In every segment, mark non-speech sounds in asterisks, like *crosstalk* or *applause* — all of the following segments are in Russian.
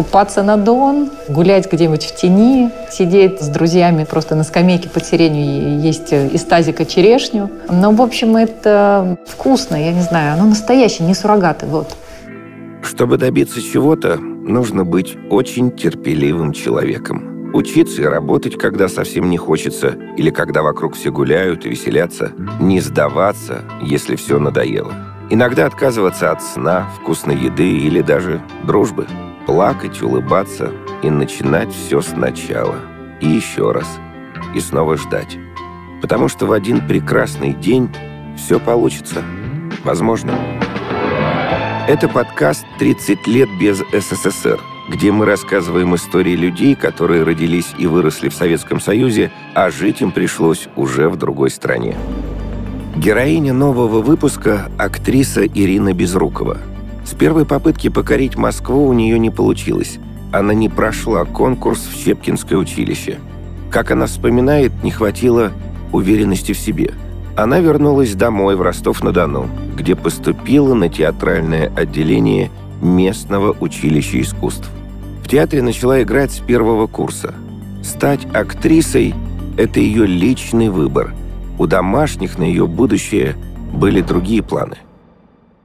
Купаться на Дон, гулять где-нибудь в тени, сидеть с друзьями просто на скамейке под сиренью, есть из тазика черешню. Но, в общем, это вкусно, я не знаю, оно настоящее, не суррогаты, вот. Чтобы добиться чего-то, нужно быть очень терпеливым человеком. Учиться и работать, когда совсем не хочется, или когда вокруг все гуляют и веселятся. Не сдаваться, если все надоело. Иногда отказываться от сна, вкусной еды или даже дружбы – плакать, улыбаться и начинать все сначала. И еще раз. И снова ждать. Потому что в один прекрасный день все получится. Возможно. Это подкаст «30 лет без СССР», где мы рассказываем истории людей, которые родились и выросли в Советском Союзе, а жить им пришлось уже в другой стране. Героиня нового выпуска – актриса Ирина Безрукова – с первой попытки покорить Москву у нее не получилось. Она не прошла конкурс в Щепкинское училище. Как она вспоминает, не хватило уверенности в себе. Она вернулась домой в Ростов-на-Дону, где поступила на театральное отделение местного училища искусств. В театре начала играть с первого курса. Стать актрисой – это ее личный выбор. У домашних на ее будущее были другие планы –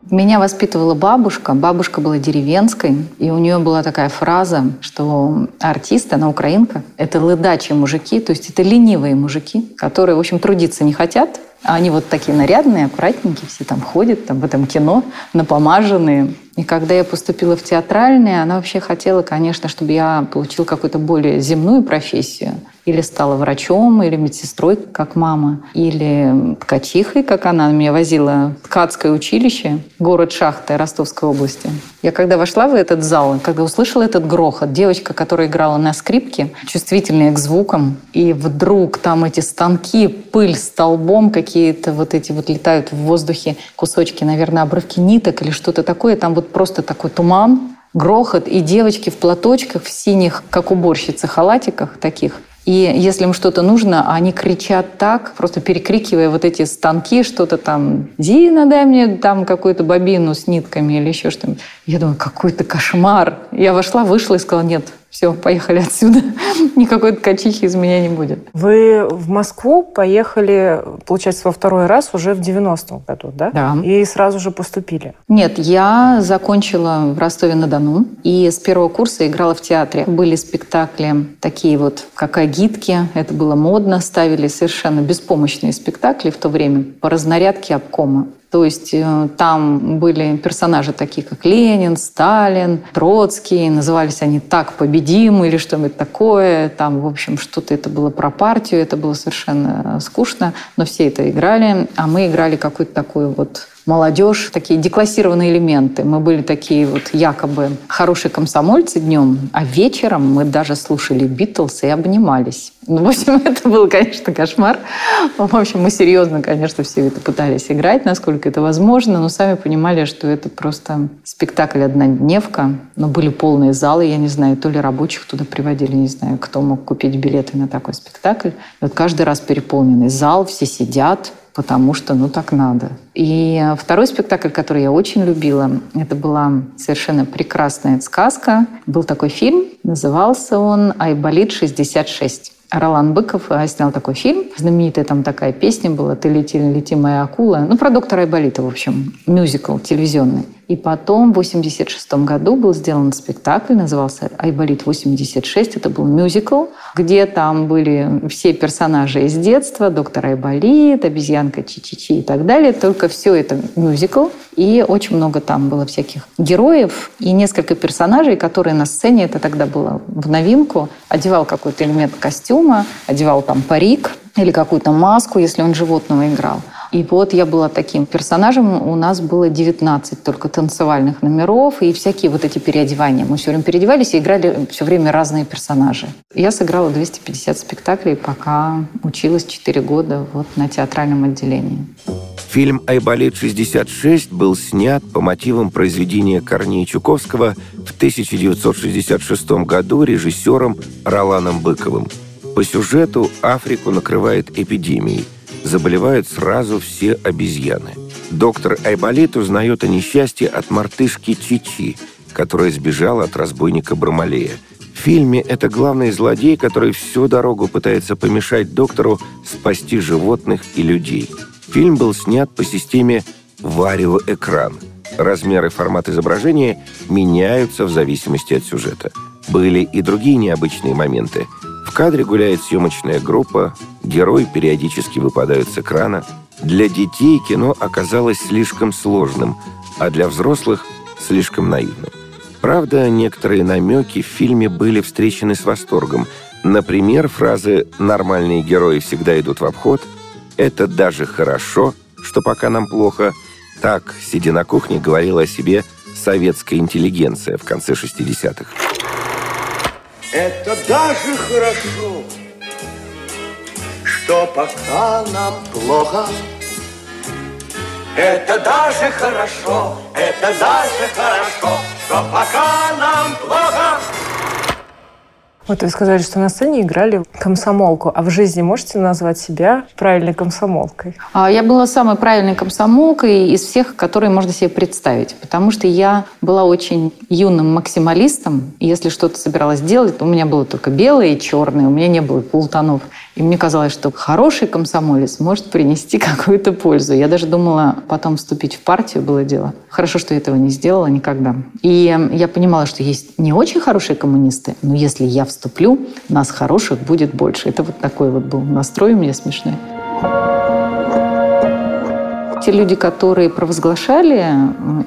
меня воспитывала бабушка. Бабушка была деревенской, и у нее была такая фраза, что артисты, она украинка, это лыдачие мужики, то есть это ленивые мужики, которые, в общем, трудиться не хотят, а они вот такие нарядные, аккуратненькие, все там ходят там, в этом кино, напомаженные. И когда я поступила в театральное, она вообще хотела, конечно, чтобы я получила какую-то более земную профессию или стала врачом, или медсестрой, как мама, или ткачихой, как она меня возила в ткацкое училище, город Шахта Ростовской области. Я когда вошла в этот зал, когда услышала этот грохот, девочка, которая играла на скрипке, чувствительная к звукам, и вдруг там эти станки, пыль столбом, какие-то вот эти вот летают в воздухе кусочки, наверное, обрывки ниток или что-то такое, там вот просто такой туман, грохот, и девочки в платочках, в синих, как уборщицы, халатиках таких, и если им что-то нужно, они кричат так, просто перекрикивая вот эти станки, что-то там, Зина, дай мне там какую-то бобину с нитками или еще что-нибудь. Я думаю, какой-то кошмар. Я вошла, вышла и сказала, нет, все, поехали отсюда. *laughs* Никакой ткачихи из меня не будет. Вы в Москву поехали, получается, во второй раз уже в 90-м году, да? Да. И сразу же поступили? Нет, я закончила в Ростове-на-Дону и с первого курса играла в театре. Были спектакли такие вот, как «Агитки», это было модно, ставили совершенно беспомощные спектакли в то время по разнарядке обкома. То есть э, там были персонажи такие, как Ленин, Сталин, Троцкий. Назывались они «Так победим» или что-нибудь такое. Там, в общем, что-то это было про партию. Это было совершенно скучно. Но все это играли. А мы играли какую-то такую вот молодежь, такие деклассированные элементы. Мы были такие вот якобы хорошие комсомольцы днем, а вечером мы даже слушали Битлз и обнимались. Ну, в общем, *laughs* это был, конечно, кошмар. В общем, мы серьезно, конечно, все это пытались играть, насколько это возможно, но сами понимали, что это просто спектакль однодневка. Но были полные залы, я не знаю, то ли рабочих туда приводили, не знаю, кто мог купить билеты на такой спектакль. И вот каждый раз переполненный зал, все сидят, потому что ну так надо. И второй спектакль, который я очень любила, это была совершенно прекрасная сказка. Был такой фильм, назывался он «Айболит 66». Ролан Быков э, снял такой фильм. Знаменитая там такая песня была «Ты лети, лети, моя акула». Ну, про доктора Айболита, в общем, мюзикл телевизионный. И потом в 86 году был сделан спектакль, назывался «Айболит-86». Это был мюзикл, где там были все персонажи из детства, доктор Айболит, обезьянка Чи-Чи-Чи и так далее. Только все это мюзикл. И очень много там было всяких героев и несколько персонажей, которые на сцене, это тогда было в новинку, одевал какой-то элемент костюма, одевал там парик или какую-то маску, если он животного играл. И вот я была таким персонажем. У нас было 19 только танцевальных номеров и всякие вот эти переодевания. Мы все время переодевались и играли все время разные персонажи. Я сыграла 250 спектаклей, пока училась 4 года вот на театральном отделении. Фильм «Айболит-66» был снят по мотивам произведения Корнея Чуковского в 1966 году режиссером Роланом Быковым. По сюжету Африку накрывает эпидемией. Заболевают сразу все обезьяны. Доктор Айболит узнает о несчастье от мартышки Чичи, которая сбежала от разбойника Бармалея. В фильме это главный злодей, который всю дорогу пытается помешать доктору спасти животных и людей – Фильм был снят по системе вариоэкран. Размер и формат изображения меняются в зависимости от сюжета. Были и другие необычные моменты. В кадре гуляет съемочная группа, герои периодически выпадают с экрана. Для детей кино оказалось слишком сложным, а для взрослых – слишком наивным. Правда, некоторые намеки в фильме были встречены с восторгом. Например, фразы «нормальные герои всегда идут в обход», это даже хорошо, что пока нам плохо. Так, сидя на кухне, говорила о себе советская интеллигенция в конце 60-х. Это даже хорошо, что пока нам плохо. Это даже хорошо, это даже хорошо, что пока. Вот вы сказали, что на сцене играли комсомолку, а в жизни можете назвать себя правильной комсомолкой? А, я была самой правильной комсомолкой из всех, которые можно себе представить, потому что я была очень юным максималистом, если что-то собиралась делать, у меня было только белое и черное, у меня не было полутонов. И мне казалось, что хороший комсомолец может принести *laughs* какую-то пользу. Я даже думала потом вступить в партию, было дело. Хорошо, что я этого не сделала никогда. И я понимала, что есть не очень хорошие коммунисты, но если я вступлю, нас хороших будет больше. Это вот такой вот был настрой у меня смешной. Те люди, которые провозглашали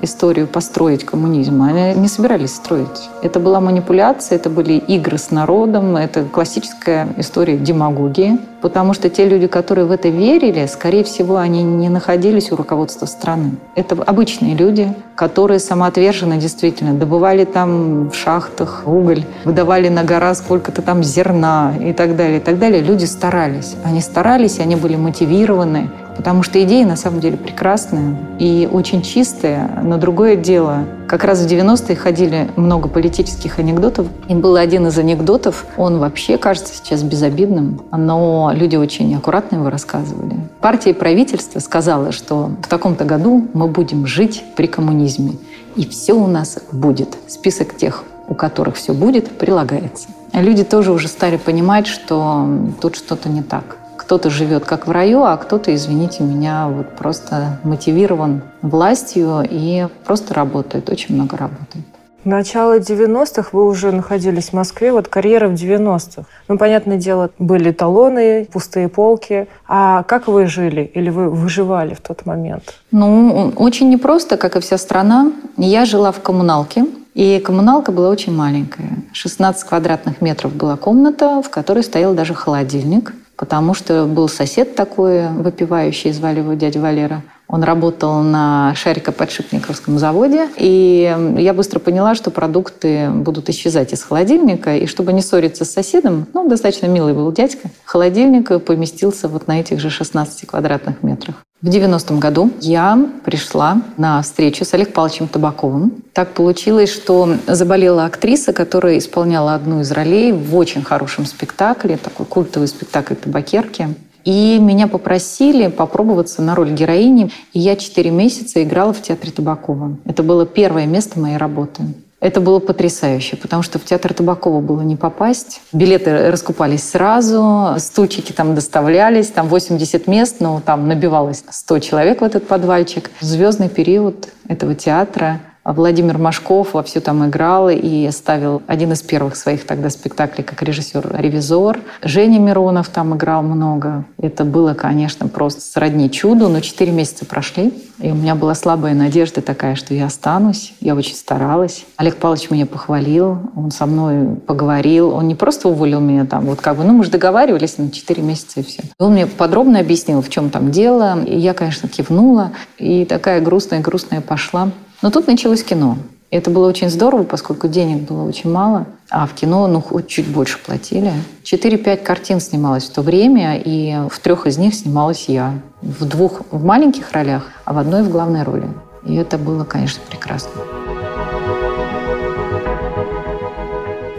историю построить коммунизм, они не собирались строить. Это была манипуляция, это были игры с народом, это классическая история демагогии. Потому что те люди, которые в это верили, скорее всего, они не находились у руководства страны. Это обычные люди, которые самоотверженно действительно добывали там в шахтах уголь, выдавали на гора сколько-то там зерна и так далее, и так далее. Люди старались. Они старались, они были мотивированы. Потому что идеи на самом деле прекрасные и очень чистые. Но другое дело, как раз в 90-е ходили много политических анекдотов. И был один из анекдотов, он вообще кажется сейчас безобидным, но люди очень аккуратно его рассказывали. Партия и правительство сказала, что в таком-то году мы будем жить при коммунизме. И все у нас будет. Список тех, у которых все будет, прилагается. Люди тоже уже стали понимать, что тут что-то не так кто-то живет как в раю, а кто-то, извините меня, вот просто мотивирован властью и просто работает, очень много работает. Начало 90-х вы уже находились в Москве, вот карьера в 90-х. Ну, понятное дело, были талоны, пустые полки. А как вы жили или вы выживали в тот момент? Ну, очень непросто, как и вся страна. Я жила в коммуналке, и коммуналка была очень маленькая. 16 квадратных метров была комната, в которой стоял даже холодильник потому что был сосед такой выпивающий, звали его дядя Валера. Он работал на Шарико-подшипниковском заводе, и я быстро поняла, что продукты будут исчезать из холодильника, и чтобы не ссориться с соседом, ну, достаточно милый был дядька, холодильник поместился вот на этих же 16 квадратных метрах. В 90-м году я пришла на встречу с Олег Павловичем Табаковым. Так получилось, что заболела актриса, которая исполняла одну из ролей в очень хорошем спектакле, такой культовый спектакль «Табакерки». И меня попросили попробоваться на роль героини. И я четыре месяца играла в театре Табакова. Это было первое место моей работы. Это было потрясающе, потому что в театр Табакова было не попасть. Билеты раскупались сразу, стульчики там доставлялись, там 80 мест, но там набивалось 100 человек в этот подвальчик. Звездный период этого театра Владимир Машков вовсю там играл и ставил один из первых своих тогда спектаклей как режиссер-ревизор. Женя Миронов там играл много. Это было, конечно, просто сродни чуду, но четыре месяца прошли, и у меня была слабая надежда такая, что я останусь. Я очень старалась. Олег Павлович меня похвалил, он со мной поговорил. Он не просто уволил меня там, вот как бы, ну мы же договаривались на четыре месяца и все. Он мне подробно объяснил, в чем там дело. И я, конечно, кивнула, и такая грустная-грустная пошла. Но тут началось кино. Это было очень здорово, поскольку денег было очень мало, а в кино ну, хоть чуть больше платили. 4-5 картин снималось в то время, и в трех из них снималась я. В двух в маленьких ролях, а в одной в главной роли. И это было, конечно, прекрасно.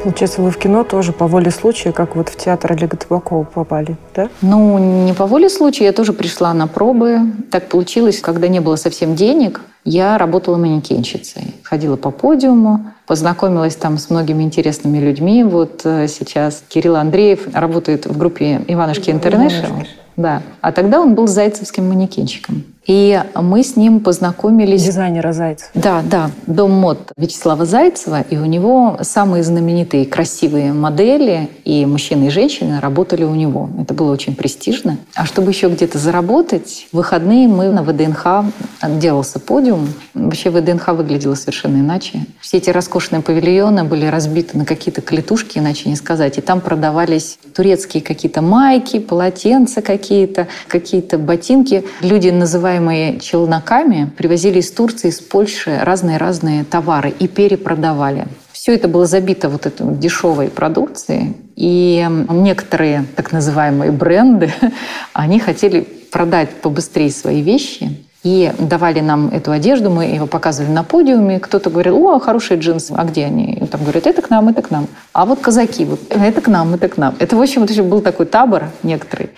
Получается, вы в кино тоже по воле случая, как вот в театр Олега Табакова попали, да? Ну, не по воле случая, я тоже пришла на пробы. Так получилось, когда не было совсем денег, я работала манекенщицей. Ходила по подиуму, познакомилась там с многими интересными людьми. Вот э, сейчас Кирилл Андреев работает в группе «Иванушки Интернешнл». Да. А тогда он был зайцевским манекенщиком. И мы с ним познакомились... Дизайнера Зайцева. Да, да. Дом мод Вячеслава Зайцева. И у него самые знаменитые красивые модели и мужчины, и женщины работали у него. Это было очень престижно. А чтобы еще где-то заработать, в выходные мы на ВДНХ делался подиум. Вообще ВДНХ выглядело совершенно иначе. Все эти роскошные павильоны были разбиты на какие-то клетушки, иначе не сказать. И там продавались турецкие какие-то майки, полотенца какие-то, какие-то ботинки. Люди называют называемые челноками, привозили из Турции, из Польши разные-разные товары и перепродавали. Все это было забито вот этой дешевой продукцией. И некоторые так называемые бренды, *laughs* они хотели продать побыстрее свои вещи, и давали нам эту одежду, мы его показывали на подиуме. Кто-то говорил, о, хорошие джинсы, а где они? И там говорят, это к нам, это к нам. А вот казаки, вот это к нам, это к нам. Это, в общем, вот еще был такой табор некоторый.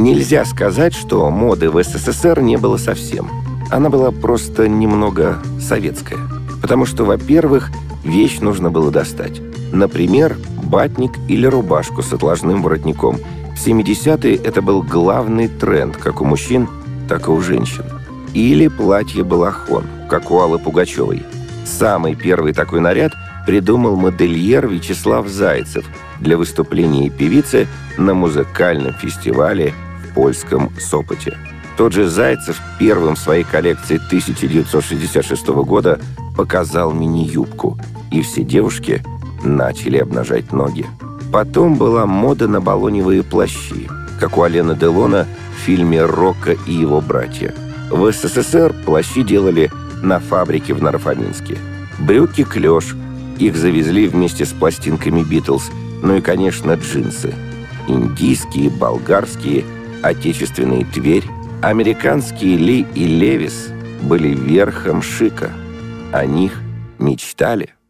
Нельзя сказать, что моды в СССР не было совсем. Она была просто немного советская. Потому что, во-первых, вещь нужно было достать. Например, батник или рубашку с отложным воротником. В 70-е это был главный тренд как у мужчин, так и у женщин. Или платье-балахон, как у Аллы Пугачевой. Самый первый такой наряд придумал модельер Вячеслав Зайцев для выступления певицы на музыкальном фестивале в польском Сопоте. Тот же Зайцев первым в своей коллекции 1966 года показал мини-юбку, и все девушки начали обнажать ноги. Потом была мода на баллоневые плащи, как у Алена Делона в фильме «Рокко и его братья». В СССР плащи делали на фабрике в Нарфаминске. Брюки клеш, их завезли вместе с пластинками «Битлз», ну и, конечно, джинсы. Индийские, болгарские, отечественные «Тверь», американские «Ли» и «Левис» были верхом шика. О них мечтали –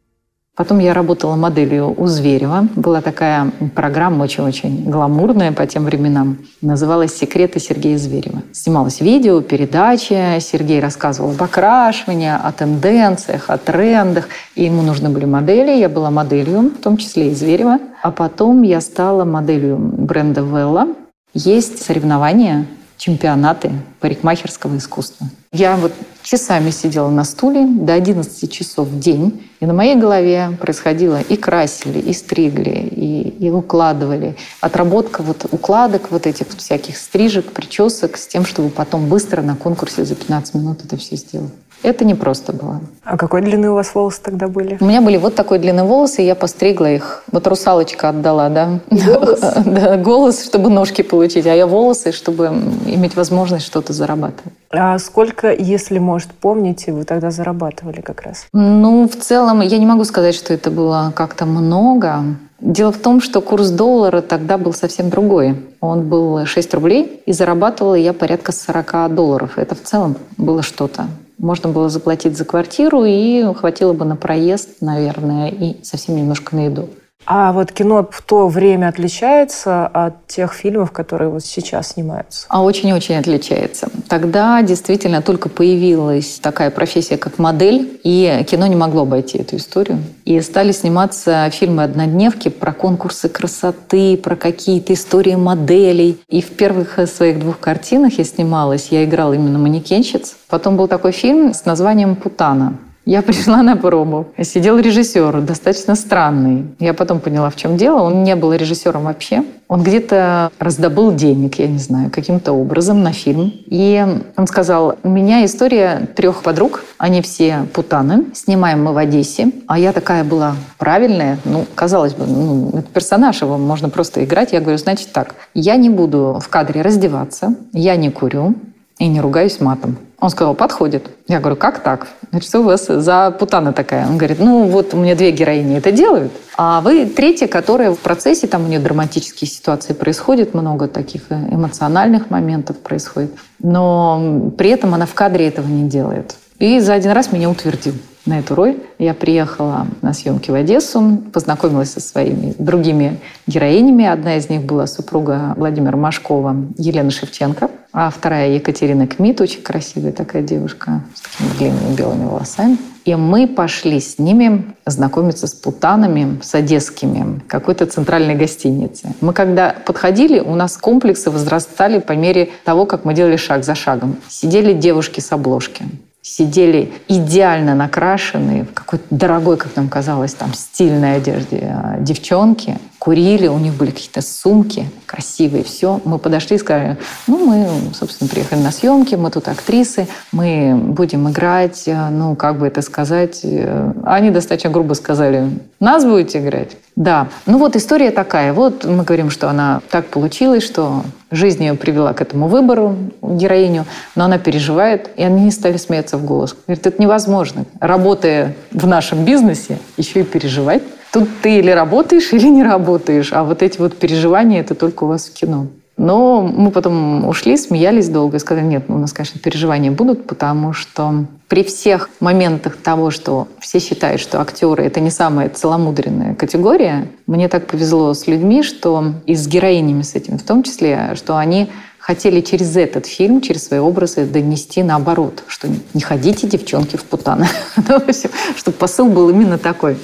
Потом я работала моделью у Зверева. Была такая программа очень-очень гламурная по тем временам. Называлась «Секреты Сергея Зверева». Снималось видео, передача. Сергей рассказывал об окрашивании, о тенденциях, о трендах. И ему нужны были модели. Я была моделью, в том числе и Зверева. А потом я стала моделью бренда Велла. Есть соревнования чемпионаты парикмахерского искусства. Я вот часами сидела на стуле до 11 часов в день, и на моей голове происходило и красили, и стригли, и, и укладывали. Отработка вот укладок, вот этих всяких стрижек, причесок с тем, чтобы потом быстро на конкурсе за 15 минут это все сделать. Это не просто было. А какой длины у вас волосы тогда были? У меня были вот такой длины волосы, и я постригла их. Вот русалочка отдала, да? Голос? *laughs* да, голос, чтобы ножки получить, а я волосы, чтобы иметь возможность что-то зарабатывать. А сколько, если, может, помните, вы тогда зарабатывали как раз? Ну, в целом, я не могу сказать, что это было как-то много. Дело в том, что курс доллара тогда был совсем другой. Он был 6 рублей, и зарабатывала я порядка 40 долларов. Это в целом было что-то. Можно было заплатить за квартиру, и хватило бы на проезд, наверное, и совсем немножко на еду. А вот кино в то время отличается от тех фильмов, которые вот сейчас снимаются? А очень-очень отличается. Тогда действительно только появилась такая профессия, как модель, и кино не могло обойти эту историю. И стали сниматься фильмы-однодневки про конкурсы красоты, про какие-то истории моделей. И в первых своих двух картинах я снималась, я играла именно манекенщиц. Потом был такой фильм с названием «Путана». Я пришла на пробу. Сидел режиссер, достаточно странный. Я потом поняла, в чем дело. Он не был режиссером вообще. Он где-то раздобыл денег, я не знаю, каким-то образом на фильм. И он сказал, у меня история трех подруг. Они все путаны. Снимаем мы в Одессе. А я такая была правильная. Ну, казалось бы, ну, это персонаж, его можно просто играть. Я говорю, значит так, я не буду в кадре раздеваться, я не курю и не ругаюсь матом. Он сказал, подходит. Я говорю, как так? Значит, у вас за путана такая? Он говорит, ну вот у меня две героини это делают, а вы третья, которая в процессе, там у нее драматические ситуации происходят, много таких эмоциональных моментов происходит, но при этом она в кадре этого не делает. И за один раз меня утвердил на эту роль. Я приехала на съемки в Одессу, познакомилась со своими другими героинями. Одна из них была супруга Владимира Машкова, Елена Шевченко, а вторая Екатерина Кмит, очень красивая такая девушка с такими длинными белыми волосами. И мы пошли с ними знакомиться с путанами, с одесскими, какой-то центральной гостинице. Мы когда подходили, у нас комплексы возрастали по мере того, как мы делали шаг за шагом. Сидели девушки с обложки сидели идеально накрашенные, в какой-то дорогой, как нам казалось, там стильной одежде а, девчонки, курили, у них были какие-то сумки красивые, все. Мы подошли и сказали, ну, мы, собственно, приехали на съемки, мы тут актрисы, мы будем играть, а, ну, как бы это сказать. Э, они достаточно грубо сказали, нас будете играть? Да. Ну вот история такая. Вот мы говорим, что она так получилась, что жизнь ее привела к этому выбору, героиню, но она переживает, и они стали смеяться в голос. Говорит, это невозможно. Работая в нашем бизнесе, еще и переживать. Тут ты или работаешь, или не работаешь. А вот эти вот переживания, это только у вас в кино. Но мы потом ушли, смеялись долго и сказали, нет, ну, у нас, конечно, переживания будут, потому что при всех моментах того, что все считают, что актеры — это не самая целомудренная категория, мне так повезло с людьми, что и с героинями с этим в том числе, что они хотели через этот фильм, через свои образы донести наоборот, что не ходите, девчонки, в путаны. *laughs* Ну, Чтобы посыл был именно такой.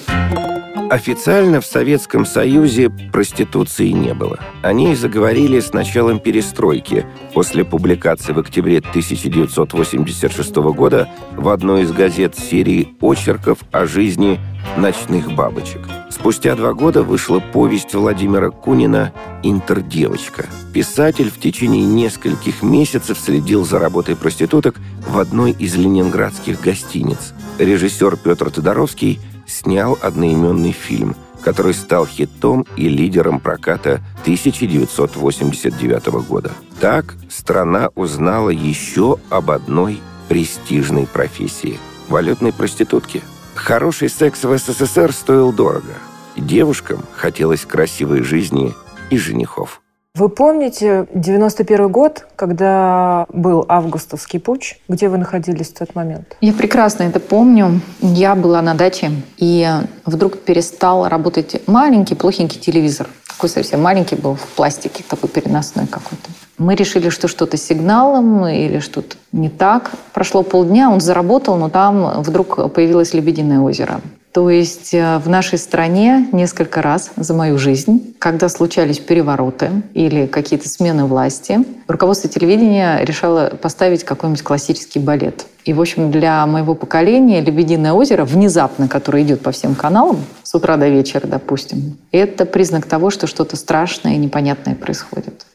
Официально в Советском Союзе проституции не было. О ней заговорили с началом перестройки, после публикации в октябре 1986 года в одной из газет серии очерков о жизни ночных бабочек. Спустя два года вышла повесть Владимира Кунина «Интердевочка». Писатель в течение нескольких месяцев следил за работой проституток в одной из ленинградских гостиниц. Режиссер Петр Тодоровский – снял одноименный фильм, который стал хитом и лидером проката 1989 года. Так страна узнала еще об одной престижной профессии – валютной проститутке. Хороший секс в СССР стоил дорого. Девушкам хотелось красивой жизни и женихов. Вы помните 91 год, когда был августовский путь? Где вы находились в тот момент? Я прекрасно это помню. Я была на даче, и вдруг перестал работать маленький, плохенький телевизор. Такой совсем маленький был, в пластике, такой переносной какой-то. Мы решили, что что-то сигналом или что-то не так. Прошло полдня, он заработал, но там вдруг появилось Лебединое озеро. То есть э, в нашей стране несколько раз за мою жизнь, когда случались перевороты или какие-то смены власти, руководство телевидения решало поставить какой-нибудь классический балет. И, в общем, для моего поколения «Лебединое озеро», внезапно, которое идет по всем каналам, с утра до вечера, допустим, это признак того, что что-то страшное и непонятное происходит.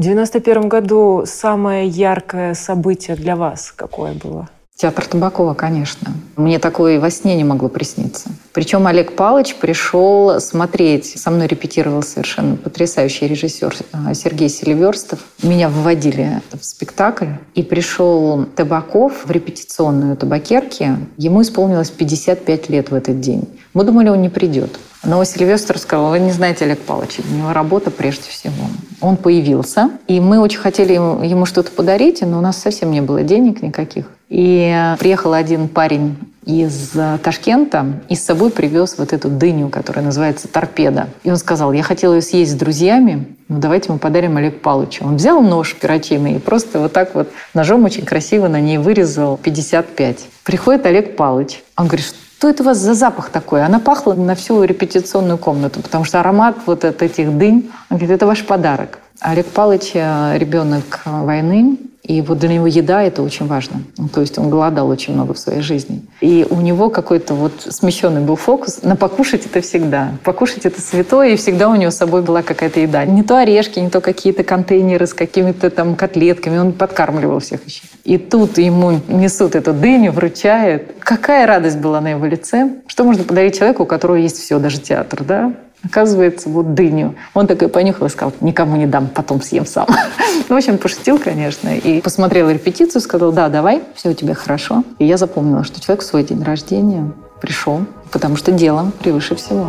В 91 году самое яркое событие для вас какое было? Театр Табакова, конечно. Мне такое и во сне не могло присниться. Причем Олег Палыч пришел смотреть. Со мной репетировал совершенно потрясающий режиссер э, Сергей Селиверстов. Меня вводили в спектакль. И пришел Табаков в репетиционную табакерки. Ему исполнилось 55 лет в этот день. Мы думали, он не придет. Но Сильвестр сказал, вы не знаете Олег Павлович, у него работа прежде всего. Он появился, и мы очень хотели ему, ему что-то подарить, но у нас совсем не было денег никаких. И приехал один парень из Ташкента и с собой привез вот эту дыню, которая называется торпеда. И он сказал, я хотел ее съесть с друзьями, ну давайте мы подарим Олег Павловичу. Он взял нож перочинный и просто вот так вот ножом очень красиво на ней вырезал 55. Приходит Олег Павлович. Он говорит, что это у вас за запах такой? Она пахла на всю репетиционную комнату, потому что аромат вот от этих дынь, он говорит, это ваш подарок. Олег Павлович э, – ребенок войны, И вот для него еда – это очень важно. Ну, то есть он голодал очень много в своей жизни. И у него какой-то вот смещенный был фокус на покушать это всегда. Покушать это святое, и всегда у него с собой была какая-то еда. Не то орешки, не то какие-то контейнеры с какими-то там котлетками. Он подкармливал всех еще. И тут ему несут эту дыню, вручают. Какая радость была на его лице. Что можно подарить человеку, у которого есть все, даже театр, да? Оказывается, вот дыню. Он такой понюхал и сказал, никому не дам, потом съем сам. *laughs* В общем, пошутил, конечно. И посмотрел репетицию, сказал, да, давай, все у тебя хорошо. И я запомнила, что человек в свой день рождения пришел, потому что дело превыше всего.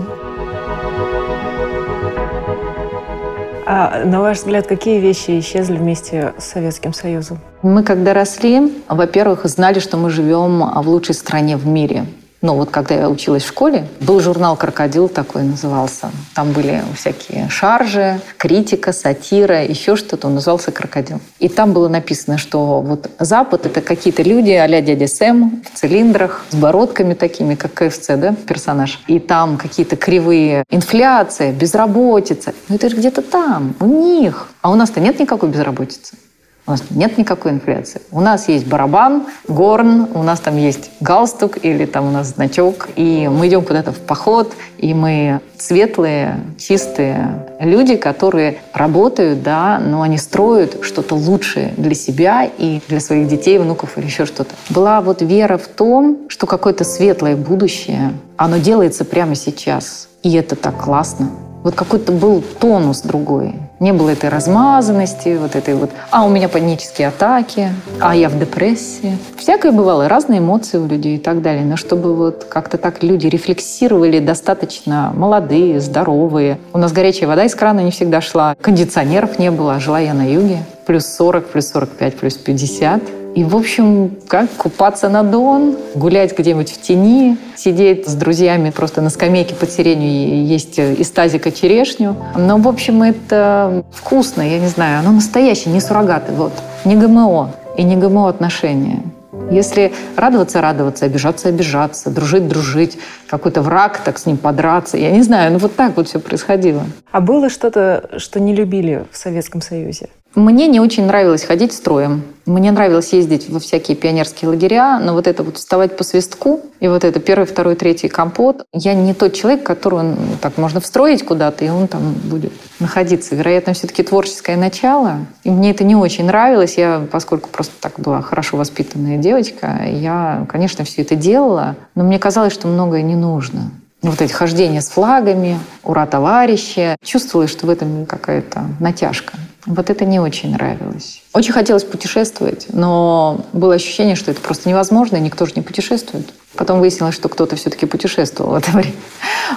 А на ваш взгляд, какие вещи исчезли вместе с Советским Союзом? Мы, когда росли, во-первых, знали, что мы живем в лучшей стране в мире. Ну, вот когда я училась в школе, был журнал «Крокодил» такой назывался. Там были всякие шаржи, критика, сатира, еще что-то. Он назывался «Крокодил». И там было написано, что вот Запад — это какие-то люди а дядя Сэм в цилиндрах, с бородками такими, как КФЦ, да, персонаж. И там какие-то кривые инфляция, безработица. Ну, это же где-то там, у них. А у нас-то нет никакой безработицы. У нас нет никакой инфляции. У нас есть барабан, горн, у нас там есть галстук или там у нас значок, и мы идем куда-то в поход, и мы светлые, чистые люди, которые работают, да, но они строят что-то лучшее для себя и для своих детей, внуков или еще что-то. Была вот вера в том, что какое-то светлое будущее, оно делается прямо сейчас. И это так классно. Вот какой-то был тонус другой. Не было этой размазанности, вот этой вот «а у меня панические атаки», «а я в депрессии». Всякое бывало, разные эмоции у людей и так далее. Но чтобы вот как-то так люди рефлексировали достаточно молодые, здоровые. У нас горячая вода из крана не всегда шла, кондиционеров не было, а жила я на юге. Плюс 40, плюс 45, плюс 50. И, в общем, как купаться на Дон, гулять где-нибудь в тени, сидеть с друзьями просто на скамейке под сиренью и есть из тазика черешню. Но, в общем, это вкусно, я не знаю, оно настоящее, не суррогаты, вот. Не ГМО и не ГМО отношения. Если радоваться, радоваться, обижаться, обижаться, дружить, дружить, какой-то враг, так с ним подраться. Я не знаю, ну вот так вот все происходило. А было что-то, что не любили в Советском Союзе? Мне не очень нравилось ходить строем. Мне нравилось ездить во всякие пионерские лагеря, но вот это вот вставать по свистку, и вот это первый, второй, третий компот, я не тот человек, которого ну, так можно встроить куда-то, и он там будет находиться. Вероятно, все-таки творческое начало. И мне это не очень нравилось. Я, поскольку просто так была хорошо воспитанная девочка, я, конечно, все это делала, но мне казалось, что многое не нужно вот эти хождения с флагами, ура, товарищи. Чувствовала, что в этом какая-то натяжка. Вот это не очень нравилось. Очень хотелось путешествовать, но было ощущение, что это просто невозможно, и никто же не путешествует. Потом выяснилось, что кто-то все-таки путешествовал в это время.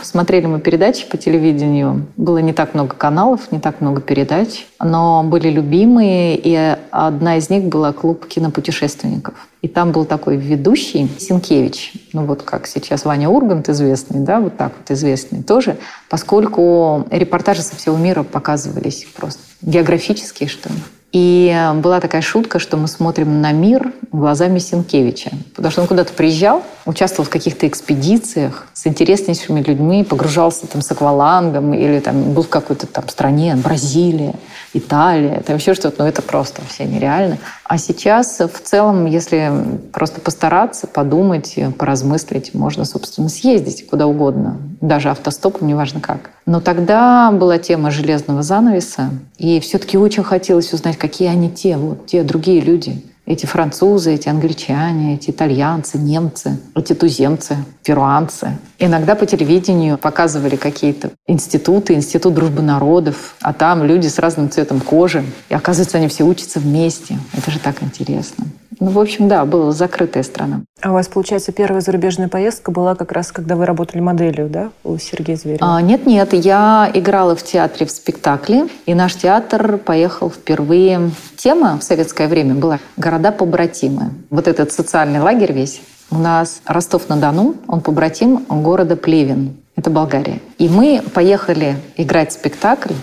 Смотрели мы передачи по телевидению. Было не так много каналов, не так много передач, но были любимые, и одна из них была клуб кинопутешественников. И там был такой ведущий Синкевич, ну вот как сейчас Ваня Ургант известный, да, вот так вот известный тоже, поскольку репортажи со всего мира показывались просто географические, что ли. И была такая шутка, что мы смотрим на мир глазами Сенкевича. Потому что он куда-то приезжал, участвовал в каких-то экспедициях с интереснейшими людьми, погружался там с аквалангом или там был в какой-то там стране, Бразилия, Италия, там еще что-то. Но это просто вообще нереально. А сейчас в целом, если просто постараться, подумать, поразмыслить, можно, собственно, съездить куда угодно. Даже автостопом, неважно как. Но тогда была тема железного занавеса, и все-таки очень хотелось узнать, какие они те, вот те другие люди. Эти французы, эти англичане, эти итальянцы, немцы, эти туземцы, перуанцы. Иногда по телевидению показывали какие-то институты, институт дружбы народов, а там люди с разным цветом кожи. И оказывается, они все учатся вместе. Это же так интересно. Ну, в общем, да, была закрытая страна. А у вас, получается, первая зарубежная поездка была как раз, когда вы работали моделью, да, у Сергея Зверева? А, нет, нет, я играла в театре в спектакле, и наш театр поехал впервые. Тема в советское время была «Города-побратимы». Вот этот социальный лагерь весь. У нас Ростов-на-Дону, он побратим города Плевен. Это Болгария. И мы поехали играть спектакль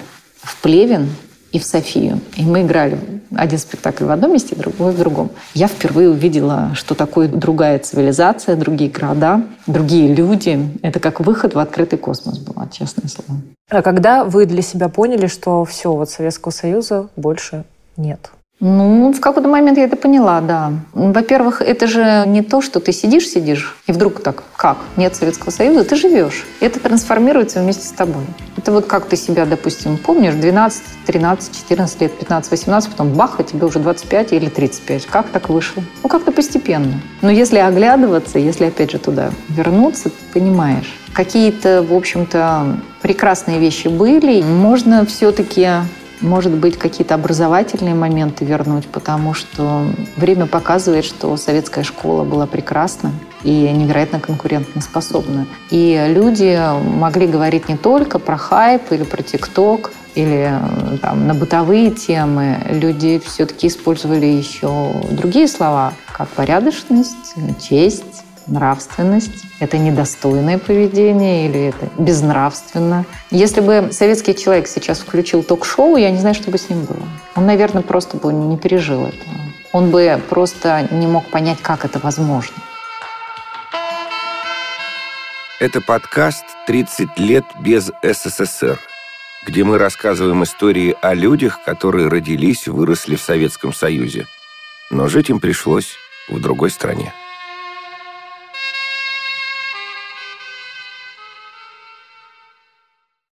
в Плевен и в Софию. И мы играли один спектакль в одном месте, другой в другом. Я впервые увидела, что такое другая цивилизация, другие города, другие люди. Это как выход в открытый космос было, честное слово. А когда вы для себя поняли, что все, вот Советского Союза больше нет? Ну, в какой-то момент я это поняла, да. Во-первых, это же не то, что ты сидишь-сидишь, и вдруг так, как? Нет Советского Союза, ты живешь. Это трансформируется вместе с тобой. Это вот как ты себя, допустим, помнишь, 12, 13, 14 лет, 15, 18, потом бах, а тебе уже 25 или 35. Как так вышло? Ну, как-то постепенно. Но если оглядываться, если опять же туда вернуться, ты понимаешь, какие-то, в общем-то, прекрасные вещи были. Можно все-таки может быть, какие-то образовательные моменты вернуть, потому что время показывает, что советская школа была прекрасна и невероятно конкурентоспособна. И люди могли говорить не только про хайп или про ТикТок, или там, на бытовые темы. Люди все-таки использовали еще другие слова, как порядочность, честь, нравственность, это недостойное поведение или это безнравственно. Если бы советский человек сейчас включил ток-шоу, я не знаю, что бы с ним было. Он, наверное, просто бы не пережил этого. Он бы просто не мог понять, как это возможно. Это подкаст «30 лет без СССР», где мы рассказываем истории о людях, которые родились, выросли в Советском Союзе. Но жить им пришлось в другой стране.